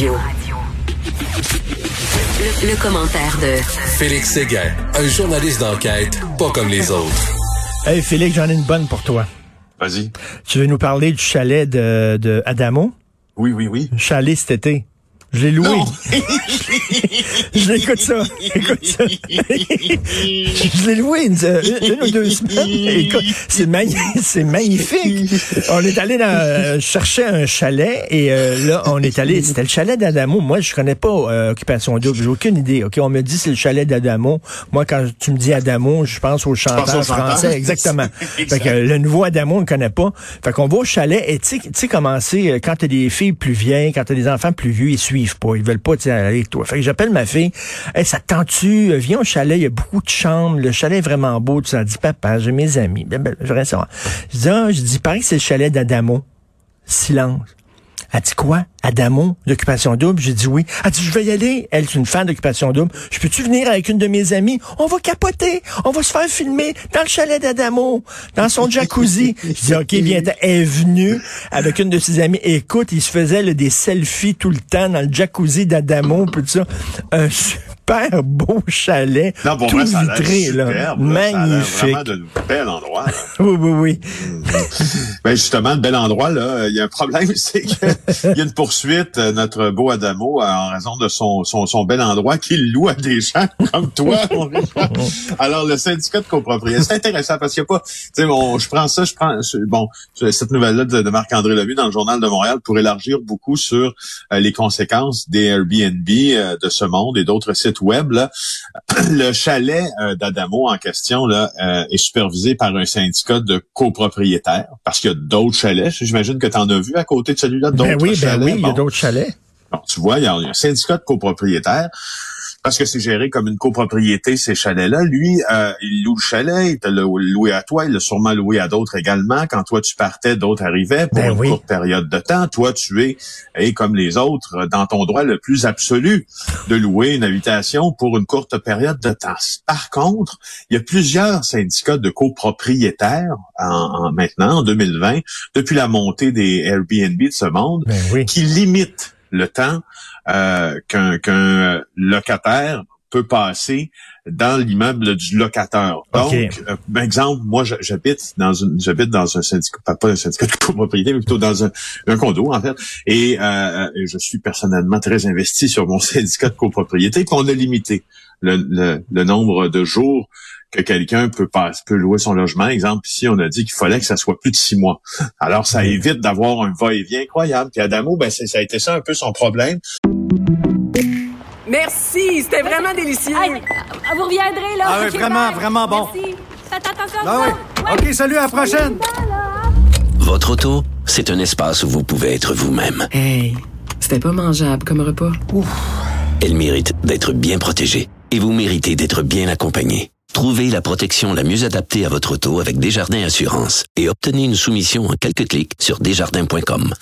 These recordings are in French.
Radio. Le, le commentaire de Félix Séguin, un journaliste d'enquête pas comme les autres. Hey Félix, j'en ai une bonne pour toi. Vas-y. Tu veux nous parler du chalet de, de Adamo? Oui, oui, oui. Chalet cet été. Je l'ai loué. Je l'écoute ça. Écoute ça. je l'ai loué une, une ou deux semaines. Écoute, c'est magni- c'est magnifique. On est allé dans, euh, chercher un chalet et euh, là, on est allé, c'était le chalet d'Adamo. Moi, je connais pas euh, Occupation Double. J'ai aucune idée. OK, on me dit c'est le chalet d'Adamo. Moi, quand tu me dis Adamo, je pense au chanteur français. Exactement. Exact. Fait que le nouveau Adamo, on le connaît pas. Fait qu'on va au chalet et tu sais- tu sais comment c'est quand t'as des filles plus vieilles, quand t'as des enfants plus vieux, ils suivent pas. Ils veulent pas tu aller avec toi. Fait que j'appelle ma fille. Hey, ça te tente-tu? Euh, Viens au chalet, il y a beaucoup de chambres. Le chalet est vraiment beau. Tu as dit, papa, j'ai mes amis. Ben, ben, j'aimerais savoir. Je dis, ah, je dis, pareil c'est le chalet d'Adamo. Silence. Elle dit quoi? Adamo, d'occupation double? J'ai dit oui. Elle dit, je vais y aller. Elle, c'est une fan d'occupation double. Je peux-tu venir avec une de mes amies? On va capoter. On va se faire filmer dans le chalet d'Adamo, dans son jacuzzi. Je dis, OK, viens. Elle est venue avec une de ses amies. Écoute, il se faisait là, des selfies tout le temps dans le jacuzzi d'Adamo, tout ça. Un super beau chalet. Non, tout vrai, ça vitré, superbe, là. là. Ça Magnifique. vraiment de bel endroit. là. Oui, oui, oui. Ben justement, le bel endroit, là, il y a un problème, c'est qu'il y a une poursuite, euh, notre beau Adamo, euh, en raison de son, son, son bel endroit qu'il loue à des gens comme toi. Alors, le syndicat de copropriété, c'est intéressant parce qu'il n'y a pas, tu sais, bon, je prends ça, je prends, je- bon, cette nouvelle-là de, de Marc-André Levy dans le Journal de Montréal pour élargir beaucoup sur euh, les conséquences des Airbnb euh, de ce monde et d'autres sites web, là. Le chalet euh, d'Adamo en question, là, est supervisé par un syndicat de copropriétaires parce qu'il y a d'autres chalets. J'imagine que tu en as vu à côté de celui-là, d'autres Ben oui, ben chalets. oui, il y a d'autres chalets. Bon, tu vois, il y a un syndicat de copropriétaires. Parce que c'est géré comme une copropriété, ces chalets-là. Lui, euh, il loue le chalet, il te l'a loué à toi, il l'a sûrement loué à d'autres également. Quand toi, tu partais, d'autres arrivaient pour Ben une oui. courte période de temps. Toi, tu es, et comme les autres, dans ton droit le plus absolu de louer une habitation pour une courte période de temps. Par contre, il y a plusieurs syndicats de copropriétaires en, en- maintenant, en 2020, depuis la montée des Airbnb de ce monde, Ben oui. qui limite le temps euh, qu'un qu'un locataire peut passer dans l'immeuble du locateur. Donc, OK. euh, par exemple, moi, j'habite dans une, j'habite dans un syndicat, pas- un syndicat de copropriété, mais plutôt dans un, un condo en fait, et, euh, et je suis personnellement très investi sur mon syndicat de copropriété. Puis on a limité le, le, le nombre de jours que quelqu'un peut pas peut louer son logement. Exemple, ici, on a dit qu'il fallait que ça soit plus de six mois. Alors, ça évite d'avoir un va-et-vient incroyable. Puis Adamo, ben, c'est- ça a été ça un peu son problème. Merci, c'était vraiment délicieux. Hey, vous reviendrez, là. Ah oui, vraiment, bye. vraiment bon. Merci. Faites attention Ah oui. Ouais. OK, salut, à la prochaine. Votre auto, c'est un espace où vous pouvez être vous-même. Hey, c'était pas mangeable comme repas. Elle mérite d'être bien protégée et vous méritez d'être bien accompagné. Trouvez la protection la mieux adaptée à votre auto avec Desjardins Assurance et obtenez une soumission en quelques clics sur desjardins.com.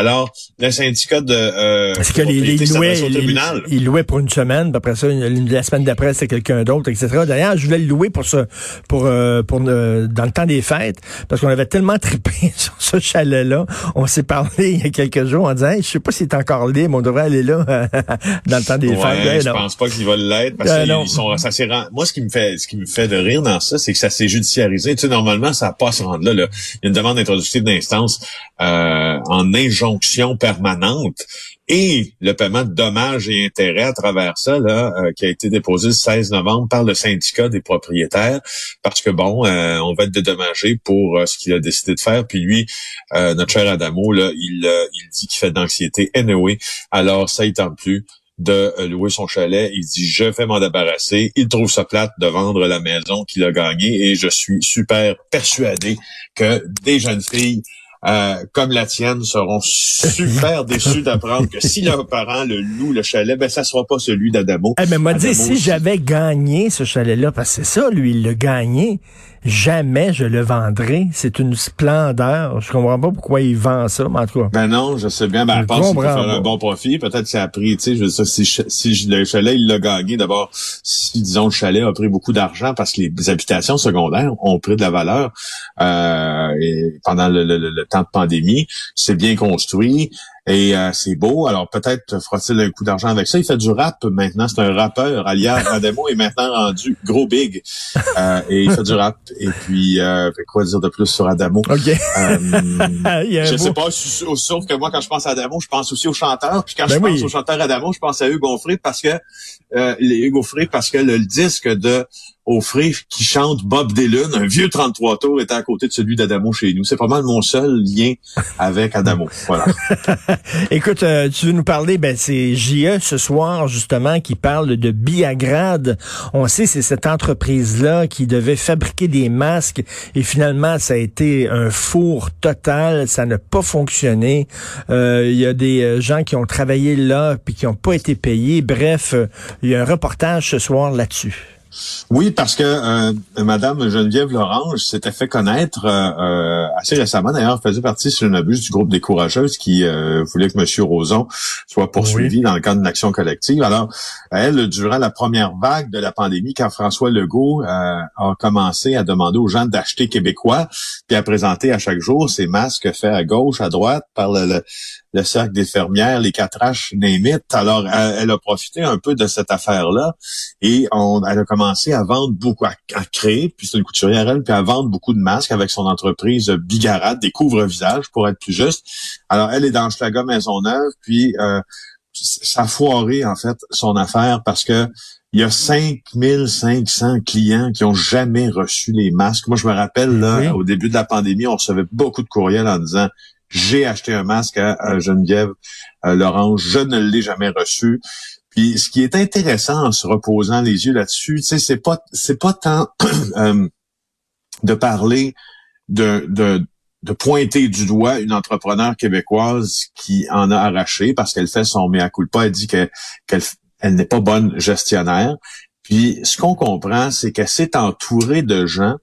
Alors, le syndicat de euh, Parce que les, louait, tribunal. il louait pour une semaine, puis après ça, la semaine d'après, c'était quelqu'un d'autre, etc. D'ailleurs, je voulais le louer pour ce, pour, euh, pour euh, dans le temps des fêtes, parce qu'on avait tellement trippé sur ce chalet-là. On s'est parlé il y a quelques jours en disant, Hey, je sais pas s'il est encore libre, on devrait aller là dans le temps des Ouais, fêtes. Ben, je non. pense pas qu'ils vont l'être parce Euh, qu'ils sont ça s'est moi ce qui me fait ce qui me fait de rire dans ça c'est que ça s'est judiciarisé tu sais normalement ça n'a pas à se rendre là, là. il y a une demande introductive d'instance euh, en injonction permanente et le paiement de dommages et intérêts à travers ça là euh, qui a été déposé le 16 novembre par le syndicat des propriétaires parce que bon euh, on va être dédommagé pour euh, ce qu'il a décidé de faire puis lui euh, notre cher Adamo là il euh, il dit qu'il fait de l'anxiété anyway alors ça il tente plus de louer son chalet. Il dit, je vais m'en débarrasser. Il trouve ça plate de vendre la maison qu'il a gagnée et je suis super persuadé que des jeunes filles euh, comme la tienne seront super déçus d'apprendre que si leurs parents le louent le chalet, ben ça sera pas celui d'Adamo. Eh, mais m'a dit, si j'avais gagné ce chalet-là, parce que c'est ça, lui, il l'a gagné, jamais je le vendrai. C'est une splendeur. Je comprends pas pourquoi il vend ça, mais en tout cas. Ben non, je sais bien. Ben, Je je pense qu'il peut comprends faire un bon profit. Peut-être que ça a pris, tu sais, je veux dire, si, si le chalet, il l'a gagné, d'abord, si, disons, le chalet a pris beaucoup d'argent parce que les habitations secondaires ont pris de la valeur euh, et pendant le, le- le- le temps de pandémie, c'est bien construit et euh, c'est beau. Alors, peut-être fera-t-il un coup d'argent avec ça. Il fait du rap maintenant. C'est un rappeur. Alias Ademo est maintenant rendu gros big. Euh, et il fait du rap. Et puis, euh, quoi dire de plus sur Adamo? OK. Euh, je sais pas, sauf que moi, quand je pense à Adamo, je pense aussi au chanteur. Puis quand Ben je oui. pense au chanteur Adamo, je pense à Hugo Offray parce que euh, les Hugo parce que le disque de Offray qui chante Bob Dylan, un vieux 33 tours, était à côté de celui d'Adamo chez nous. C'est pas mal mon seul lien avec Adamo. Voilà. Écoute, euh, tu veux nous parler, ben c'est JE ce soir justement qui parle de Biagrad. On sait c'est cette entreprise-là qui devait fabriquer des masques et finalement ça a été un four total, ça n'a pas fonctionné. Euh, Il y a des euh, gens qui ont travaillé là puis qui n'ont pas été payés. Bref, il y a un reportage ce soir là-dessus. Oui, parce que euh, Madame Geneviève Lorange s'était fait connaître euh, euh, assez récemment. D'ailleurs, faisait partie, si je n'abuse, du groupe des courageuses qui euh, voulait que M. Roson soit poursuivi dans le cadre d'une action collective. Alors, elle, durant la première vague de la pandémie, quand François Legault euh, a commencé à demander aux gens d'acheter québécois, puis à présenter à chaque jour ces masques faits à gauche, à droite, par le, le, le cercle des fermières, les quatre H, name it. Alors, elle, elle a profité un peu de cette affaire-là et on, elle a commencé à vendre beaucoup, à, à créer, puis c'est une couturière elle, puis à vendre beaucoup de masques avec son entreprise Bigarade, des couvre-visages pour être plus juste. Alors, elle est dans Schlaga Maisonneuve, puis euh, ça a foiré, en fait, son affaire parce que il y a 5500 clients qui ont jamais reçu les masques. Moi, je me rappelle, là, Oui. au début de la pandémie, on recevait beaucoup de courriels en disant j'ai acheté un masque à, Geneviève Lorange, je ne l'ai jamais reçu. Puis ce qui est intéressant en se reposant les yeux là-dessus, c'est pas c'est pas tant euh, de parler de, de de pointer du doigt une entrepreneur québécoise qui en a arraché parce qu'elle fait son mea culpa, elle dit que qu'elle elle n'est pas bonne gestionnaire. Puis ce qu'on comprend, c'est qu'elle s'est entourée de gens,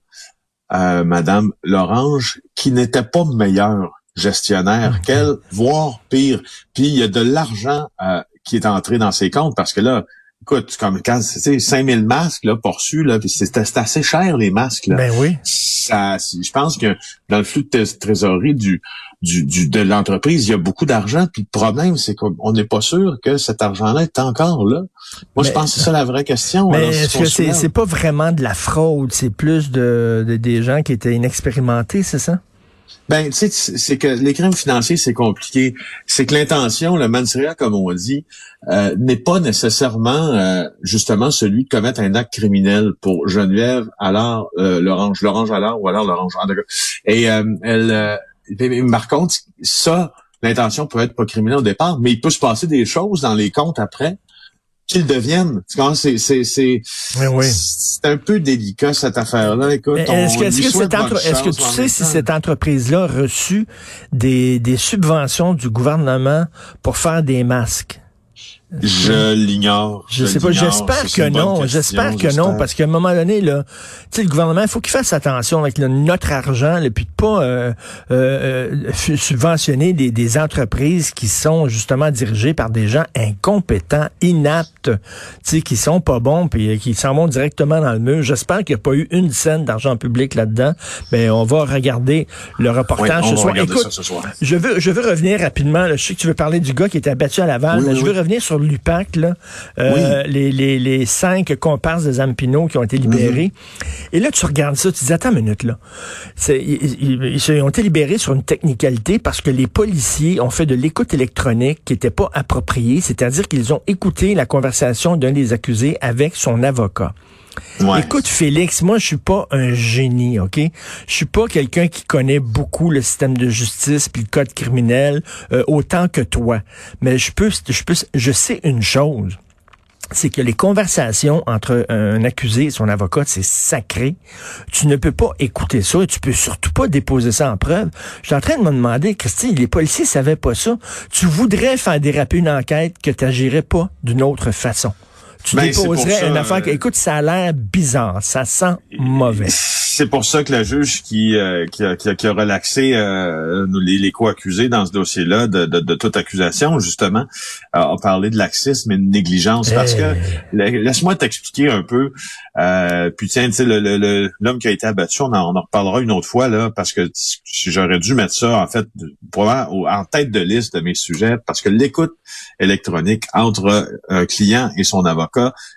euh, Madame Lorange, qui n'étaient pas meilleurs gestionnaires qu'elle, voire pire. Puis il y a de l'argent euh, qui est entré dans ses comptes parce que là, écoute, comme quand c'est 5000 masques là poursus là, c'est assez cher les masques là. Ben oui. Ça, je pense que dans le flux de trésorerie du, du, du de l'entreprise, il y a beaucoup d'argent. Puis le problème, c'est qu'on n'est pas sûr que cet argent-là est encore là. Moi, je Mais- pense que c'est ça la vraie question. Mais si est-ce que c'est pas vraiment de la fraude, c'est plus de, de- des gens qui étaient inexpérimentés, c'est ça? Ben, tu sais, c'est que les crimes financiers, c'est compliqué. C'est que l'intention, le mens rea, comme on dit, euh, n'est pas nécessairement euh, justement celui de commettre un acte criminel pour Geneviève, alors euh, l'orange, l'orange alors ou alors l'orange. Et euh, elle, euh, par contre, ça, l'intention peut être pas criminelle au départ, mais il peut se passer des choses dans les comptes après qu'ils deviennent. C'est, c'est, c'est, Oui, oui. c'est un peu délicat cette affaire-là. Écoute, Est-ce que, est-ce lui que, souhaite cette entre- bonne est-ce que tu sais si temps- cette entreprise-là a reçu des, des subventions du gouvernement pour faire des masques? Je l'ignore. Je sais pas, j'espère que non, j'espère que non, parce qu'à un moment donné, là, tu sais, le gouvernement, il faut qu'il fasse attention avec le- notre argent, et puis de pas euh, euh, euh, subventionner des, des entreprises qui sont justement dirigées par des gens incompétents, inaptes, sais, qui sont pas bons, puis euh, qui s'en vont directement dans le mur. J'espère qu'il n'y a pas eu une scène d'argent public là-dedans. Mais on va regarder le reportage ce soir. Écoute, ça ce soir. je veux, je veux revenir rapidement. là. Je sais que tu veux parler du gars qui était abattu à Laval, Oui, je veux revenir sur l'UPAC. Là. Euh, les, les, les cinq comparses de Zampino qui ont été libérés. Mhm. Et là, tu regardes ça, tu dis, attends une minute, là. Ils ont été libérés sur une technicalité parce que les policiers ont fait de l'écoute électronique qui n'était pas appropriée, c'est-à-dire qu'ils ont écouté la conversation d'un des accusés avec son avocat. Ouais. Écoute, Félix, moi, je suis pas un génie, OK? Je suis pas quelqu'un qui connaît beaucoup le système de justice puis le code criminel euh, autant que toi. Mais je peux, je peux, je sais une chose. C'est que les conversations entre un accusé et son avocat, c'est sacré. Tu ne peux pas écouter ça et tu peux surtout pas déposer ça en preuve. Je suis en train de me demander, Christine, les policiers savaient pas ça. Tu voudrais faire déraper une enquête que tu n'agirais pas d'une autre façon. Tu Ben, déposerais ça, une affaire que, euh, écoute, ça a l'air bizarre, ça sent mauvais. C'est pour ça que la juge qui, euh, qui, a, qui, a, qui a relaxé euh, les, les co-accusés dans ce dossier-là de, de, de toute accusation, justement, euh, a parlé de laxisme et de négligence. Parce que, la- laisse-moi t'expliquer un peu. Euh, puis tiens, tu sais, le- le- le- l'homme qui a été abattu, on en, on en reparlera une autre fois, là, parce que si j'aurais dû mettre ça, en fait, probablement en tête de liste de mes sujets, parce que l'écoute électronique entre un client et son avocat,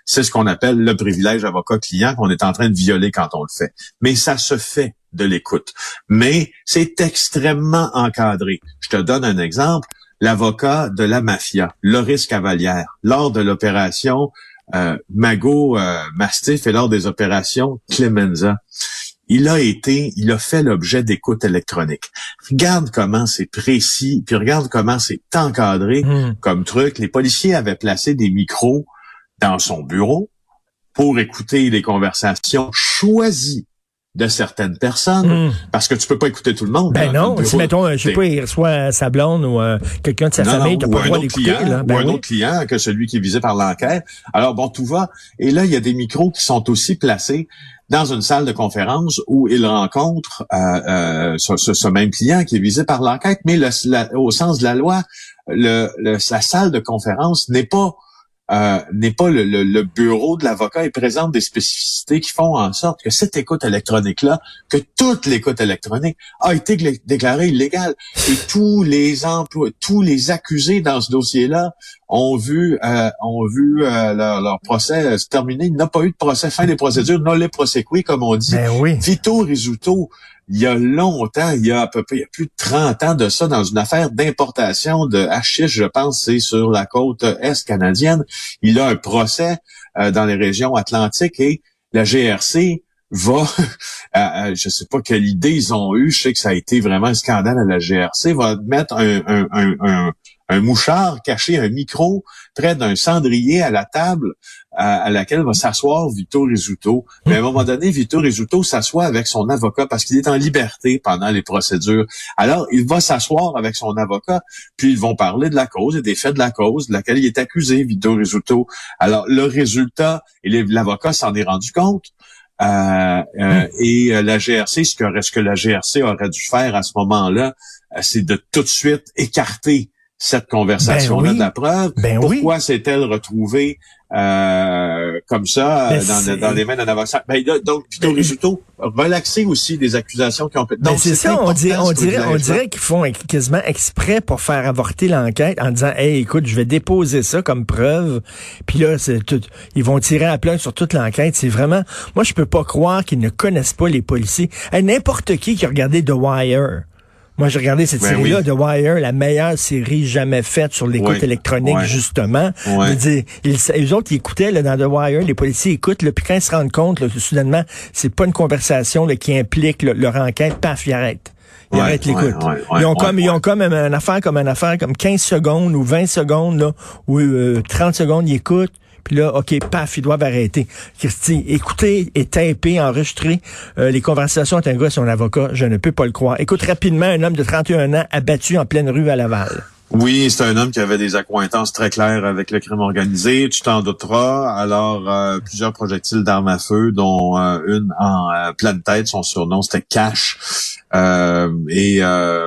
c'est ce qu'on appelle le privilège avocat-client qu'on est en train de violer quand on le fait. Mais ça se fait de l'écoute. Mais c'est extrêmement encadré. Je te donne un exemple. L'avocat de la mafia, Loris Cavalière, lors de l'opération euh, Mago euh, Mastiff et lors des opérations Clemenza, il a été, il a fait l'objet d'écoute électronique. Regarde comment c'est précis, puis regarde comment c'est encadré Hmm. comme truc. Les policiers avaient placé des micros dans son bureau pour écouter les conversations choisies de certaines personnes, Hmm. parce que tu peux pas écouter tout le monde. Ben dans non, si mettons, je sais pas, il reçoit sa blonde ou euh, quelqu'un de sa non, famille, t'as pas le un droit autre d'écouter, client, là. ou Ben un oui. autre client que celui qui est visé par l'enquête. Alors bon, tout va. Et là, il y a des micros qui sont aussi placés dans une salle de conférence où il rencontre euh, euh, ce, ce- ce même client qui est visé par l'enquête, mais le- la- au sens de la loi, le, le- la salle de conférence n'est pas euh, n'est pas le, le- le bureau de l'avocat et présente des spécificités qui font en sorte que cette écoute électronique-là, que toute l'écoute électronique a été déclarée illégale. Et tous les emplois, tous les accusés dans ce dossier-là ont vu euh, ont vu euh, leur, leur procès se terminer. Il n'a pas eu de procès, fin des procédures, non les prosequi, comme on dit. Ben oui. Vito Rizzuto, il y a longtemps, il y a à peu près il y a plus de 30 ans de ça, dans une affaire d'importation de hashish, je pense, c'est sur la côte est canadienne. Il a un procès euh, dans les régions atlantiques et la GRC va, euh, euh, je sais pas quelle idée ils ont eu, je sais que ça a été vraiment un scandale à la GRC, va mettre un, un, un, un, un mouchard caché, un micro près d'un cendrier à la table à, laquelle va s'asseoir Vito Rizzuto. Mais à un moment donné, Vito Rizzuto s'assoit avec son avocat parce qu'il est en liberté pendant les procédures. Alors, il va s'asseoir avec son avocat, puis ils vont parler de la cause et des faits de la cause de laquelle il est accusé, Vito Rizzuto. Alors, le résultat, l'avocat s'en est rendu compte. Euh, euh, et euh, la GRC, ce que, la GRC aurait dû faire à ce moment-là, c'est de tout de suite écarter cette conversation-là Ben oui. de la preuve. Ben oui. Pourquoi s'est-elle retrouvée euh, comme ça Ben euh, dans, c'est- dans les mains d'un avocat? Ben, là, donc, Vito Rizzuto, relaxer aussi des accusations qui ont... Ben, Donc, c'est ça, on, dirait, on dirait, on dirait qu'ils font quasiment exprès pour faire avorter l'enquête en disant, hey, écoute, je vais déposer ça comme preuve. Puis là, c'est tout, ils vont tirer à plein sur toute l'enquête. C'est vraiment, moi, je peux pas croire qu'ils ne connaissent pas les policiers. Hey, N'importe qui qui a regardé The Wire. Moi, j'ai regardé cette Ben série-là, oui. The Wire, la meilleure série jamais faite sur l'écoute Oui. électronique, justement. Ouais. Je dire, ils, eux autres, ils écoutaient là, dans The Wire, les policiers écoutent, là, puis quand ils se rendent compte, là, que soudainement, c'est pas une conversation là, qui implique là, leur enquête, paf, ils arrêtent. Ils Ouais, arrêtent l'écoute. ouais, ouais, ils ont comme, ils ont comme une, une affaire comme une affaire comme 15 secondes ou 20 secondes, là, ou euh, 30 secondes, ils écoutent. Puis là, OK, paf, ils doivent arrêter. Christy, écouter et taper, enregistrer euh, les conversations entre un gars et son avocat, je ne peux pas le croire. Écoute rapidement, un homme de 31 ans abattu en pleine rue à Laval. Oui, c'est un homme qui avait des accointances très claires avec le crime organisé, tu t'en douteras. Alors, euh, plusieurs projectiles d'armes à feu, dont euh, une en euh, pleine tête, son surnom c'était Cash. Euh, et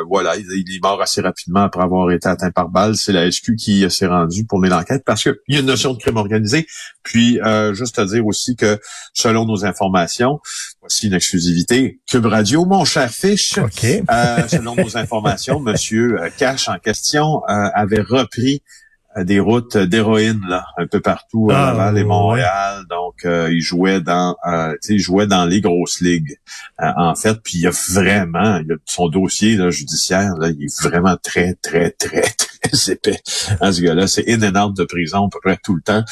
voilà, il, il est mort assez rapidement après avoir été atteint par balle. C'est la SQ qui s'est rendue pour mener l'enquête parce qu'il y a une notion de crime organisé. Puis, juste à dire aussi que selon nos informations, voici une exclusivité, Cube Radio, mon cher Fish, OK. euh, selon nos informations, Monsieur euh, Cash en question euh, avait repris des routes d'héroïne là, un peu partout à Ah, Laval et ouais. Montréal. Donc, euh, il jouait dans, euh, tu sais, il jouait dans les grosses ligues euh, en fait. Puis il y a vraiment, il y a son dossier là, judiciaire, là, il est vraiment très, très, très, très épais. Hein, ce gars-là, c'est in and out de prison à peu près tout le temps.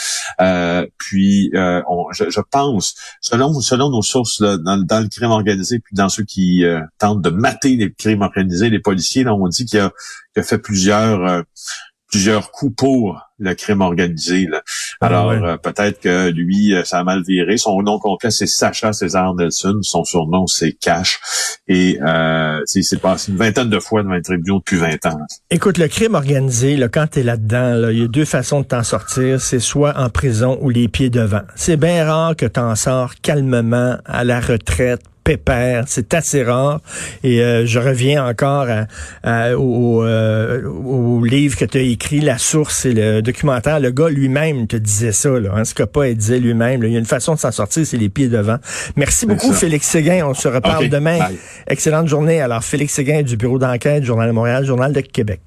Euh, puis, euh, on, je, je pense, selon selon nos sources là, dans, dans le crime organisé, puis dans ceux qui euh, tentent de mater les crimes organisés, les policiers, là, on dit qu'il a, a fait plusieurs euh, plusieurs coups pour le crime organisé. Là. Ah, Alors, ouais. euh, peut-être que lui, euh, ça a mal viré. Son nom complet, c'est Sacha César Nelson. Son surnom, c'est Cash. Et euh, c'est c'est passé une vingtaine de fois devant les tribunaux depuis 20 ans. Écoute, le crime organisé, là, quand tu es là-dedans, là, il y a deux façons de t'en sortir. C'est soit en prison ou les pieds devant. C'est bien rare que t'en sors calmement à la retraite pépère, c'est assez rare. Et euh, je reviens encore à- à- au, euh, au livre que tu as écrit, La Source et le documentaire. Le gars lui-même te disait ça. Là, hein, Scopa, il disait lui-même, il y a une façon de s'en sortir, c'est les pieds devant. Merci beaucoup. Félix Séguin. On se reparle demain. bye. Excellente journée. Alors, Félix Séguin du Bureau d'enquête, Journal de Montréal, Journal de Québec.